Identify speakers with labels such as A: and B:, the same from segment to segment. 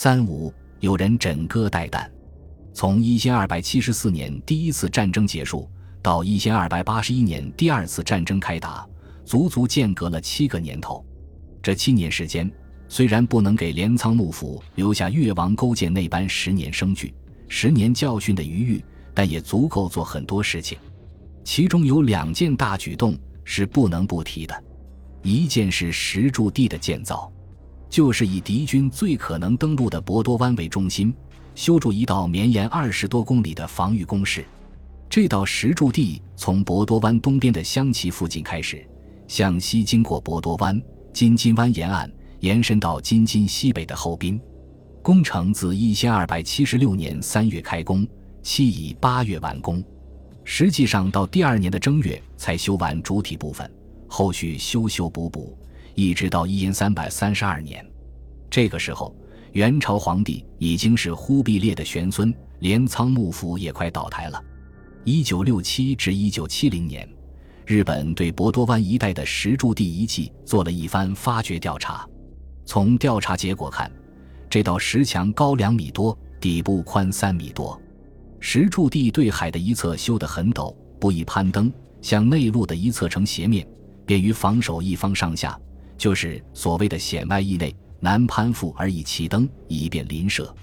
A: 三五有人枕戈待旦。从一千二百七十四年第一次战争结束到一千二百八十一年第二次战争开打，足足间隔了七个年头。这七年时间，虽然不能给镰仓幕府留下越王勾践那般十年生聚、十年教训的余裕，但也足够做很多事情。其中有两件大举动是不能不提的，一件是石柱地的建造，就是以敌军最可能登陆的博多湾为中心。修筑一道绵延二十多公里的防御工事，这道石柱地从博多湾东边的香崎附近开始，向西经过博多湾、金津湾沿岸，延伸到金津西北的后滨。工程自一千二百七十六年三月开工，期以八月完工。实际上到第二年的正月才修完主体部分，后续修修补补，一直到一三百三十二年。这个时候。元朝皇帝已经是忽必烈的玄孙，镰仓幕府也快倒台了。一九六七至一九七零年，日本对博多湾一带的石柱地遗迹做了一番发掘调查。从调查结果看，这道石墙高两米多，底部宽三米多。石柱地对海的一侧修得很陡，不易攀登；向内陆的一侧呈斜面，便于防守一方上下，就是所谓的险外易内。难攀附而易其登，以便临舍。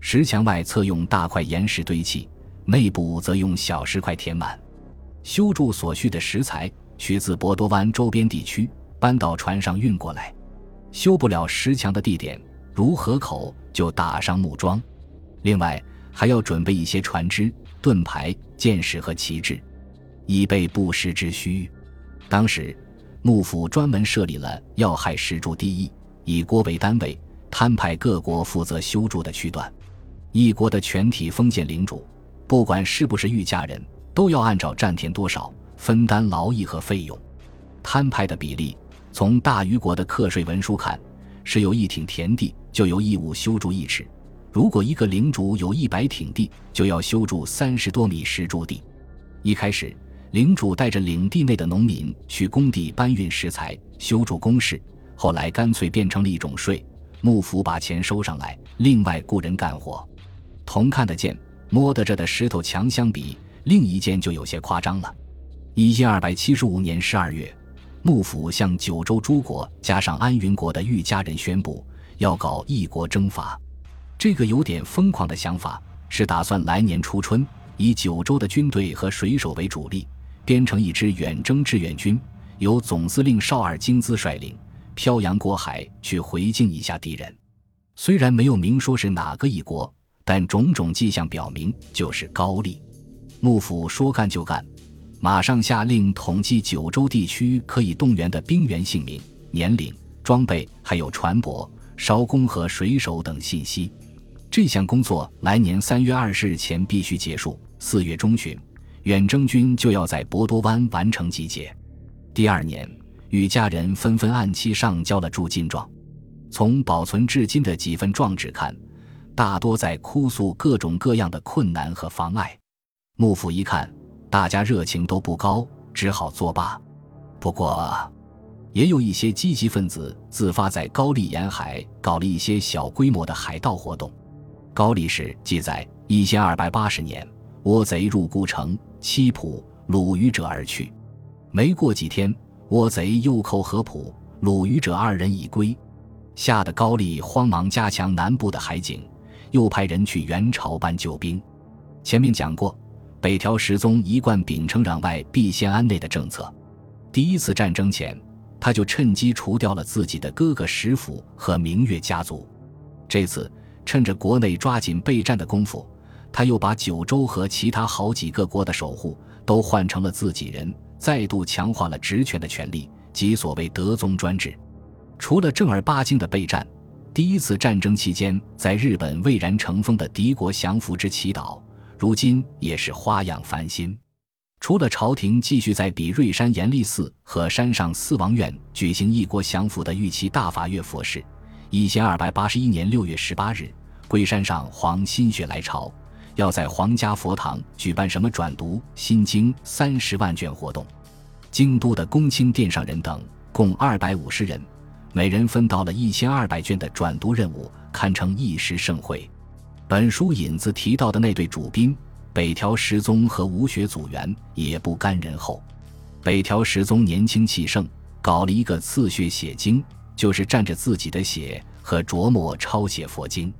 A: 石墙外侧用大块岩石堆砌，内部则用小石块填满。修筑所需的石材取自博多湾周边地区，搬到船上运过来。修不了石墙的地点，如河口，就打上木桩。另外还要准备一些船只、盾牌、箭矢和旗帜，以备不时之需。当时幕府专门设立了要害石柱地役。以国为单位，摊派各国负责修筑的区段。一国的全体封建领主，不管是不是御家人，都要按照占田多少分担劳役和费用。摊派的比例，从大虞国的课税文书看，是有一挺田地就有义务修筑一尺。如果一个领主有一百挺地，就要修筑三十多米石柱地。一开始，领主带着领地内的农民去工地搬运石材，修筑工事。后来干脆变成了一种税，幕府把钱收上来，另外雇人干活。同看得见、摸得着的石头墙相比，另一件就有些夸张了。一千二百七十五年十二月，幕府向九州诸国加上安云国的御家人宣布，要搞一国征伐。这个有点疯狂的想法，是打算来年初春，以九州的军队和水手为主力，编成一支远征志愿军，由总司令少尔金兹率领。漂洋过海去回敬一下敌人，虽然没有明说是哪个一国，但种种迹象表明就是高丽。幕府说干就干，马上下令统计九州地区可以动员的兵员姓名、年龄、装备，还有船舶、艄工和水手等信息。这项工作来年三月二十日前必须结束，四月中旬，远征军就要在博多湾完成集结。第二年。与家人纷纷按期上交了铸金状，从保存至今的几份状纸看，大多在哭诉各种各样的困难和妨碍。幕府一看，大家热情都不高，只好作罢。不过，也有一些积极分子自发在高丽沿海搞了一些小规模的海盗活动。高丽史记载：一千二百八十年，倭贼入孤城，七浦鲁豫者而去。没过几天。倭贼又寇合浦、鲁豫者二人已归，吓得高丽慌忙加强南部的海警，又派人去元朝搬救兵。前面讲过，北条时宗一贯秉承攘外必先安内的政策。第一次战争前，他就趁机除掉了自己的哥哥石府和明月家族。这次趁着国内抓紧备战的功夫，他又把九州和其他好几个国的守护都换成了自己人。再度强化了职权的权利即所谓德宗专制。除了正儿八经的备战，第一次战争期间在日本蔚然成风的敌国降服之祈祷，如今也是花样翻新。除了朝廷继续在比瑞山严立寺和山上四王院举行一国降服的玉器大法乐佛事，一千二百八十一年六月十八日，龟山上皇心血来潮。要在皇家佛堂举办什么转读《心经》三十万卷活动，京都的公卿殿上人等共二百五十人，每人分到了一千二百卷的转读任务，堪称一时盛会。本书引子提到的那对主宾北条时宗和吴学祖元也不甘人后。北条时宗年轻气盛，搞了一个刺血写经，就是蘸着自己的血和琢磨抄写佛经。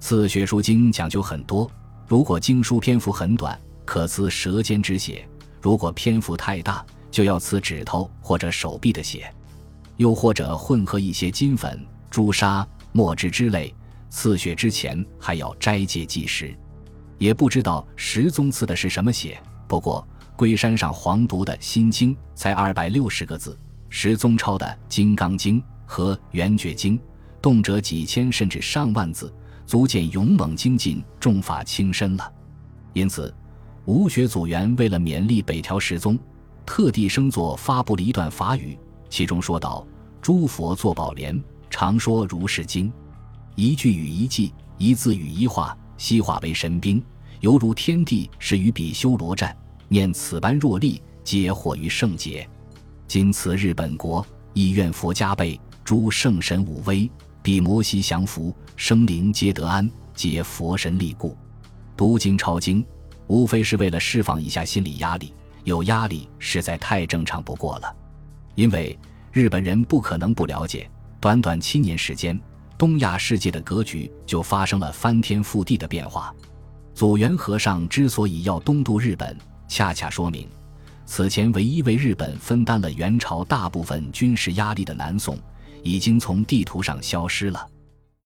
A: 刺血书经讲究很多，如果经书篇幅很短，可刺舌尖之血；如果篇幅太大，就要刺指头或者手臂的血，又或者混合一些金粉、朱砂、墨汁之类。刺血之前还要斋戒忌食，也不知道十宗刺的是什么血。不过龟山上黄读的心经才二百六十个字，十宗抄的《金刚经》和《圆觉经》动辄几千甚至上万字，足见勇猛精进、重法轻身了。因此，吴学祖元为了勉励北条时宗，特地生作发布了一段法语，其中说道：“诸佛作宝莲，常说如是经。”一句与一记，一字与一画，悉化为神兵，犹如天地是与比修罗战。念此般若力，皆获于圣劫。今此日本国，亦愿佛加倍，诸圣神武威，比摩西降服，生灵皆得安，皆佛神力故。读经抄经，无非是为了释放一下心理压力。有压力实在太正常不过了，因为日本人不可能不了解，短短七年时间。东亚世界的格局就发生了翻天覆地的变化。祖元和尚之所以要东渡日本，恰恰说明，此前唯一为日本分担了元朝大部分军事压力的南宋，已经从地图上消失了。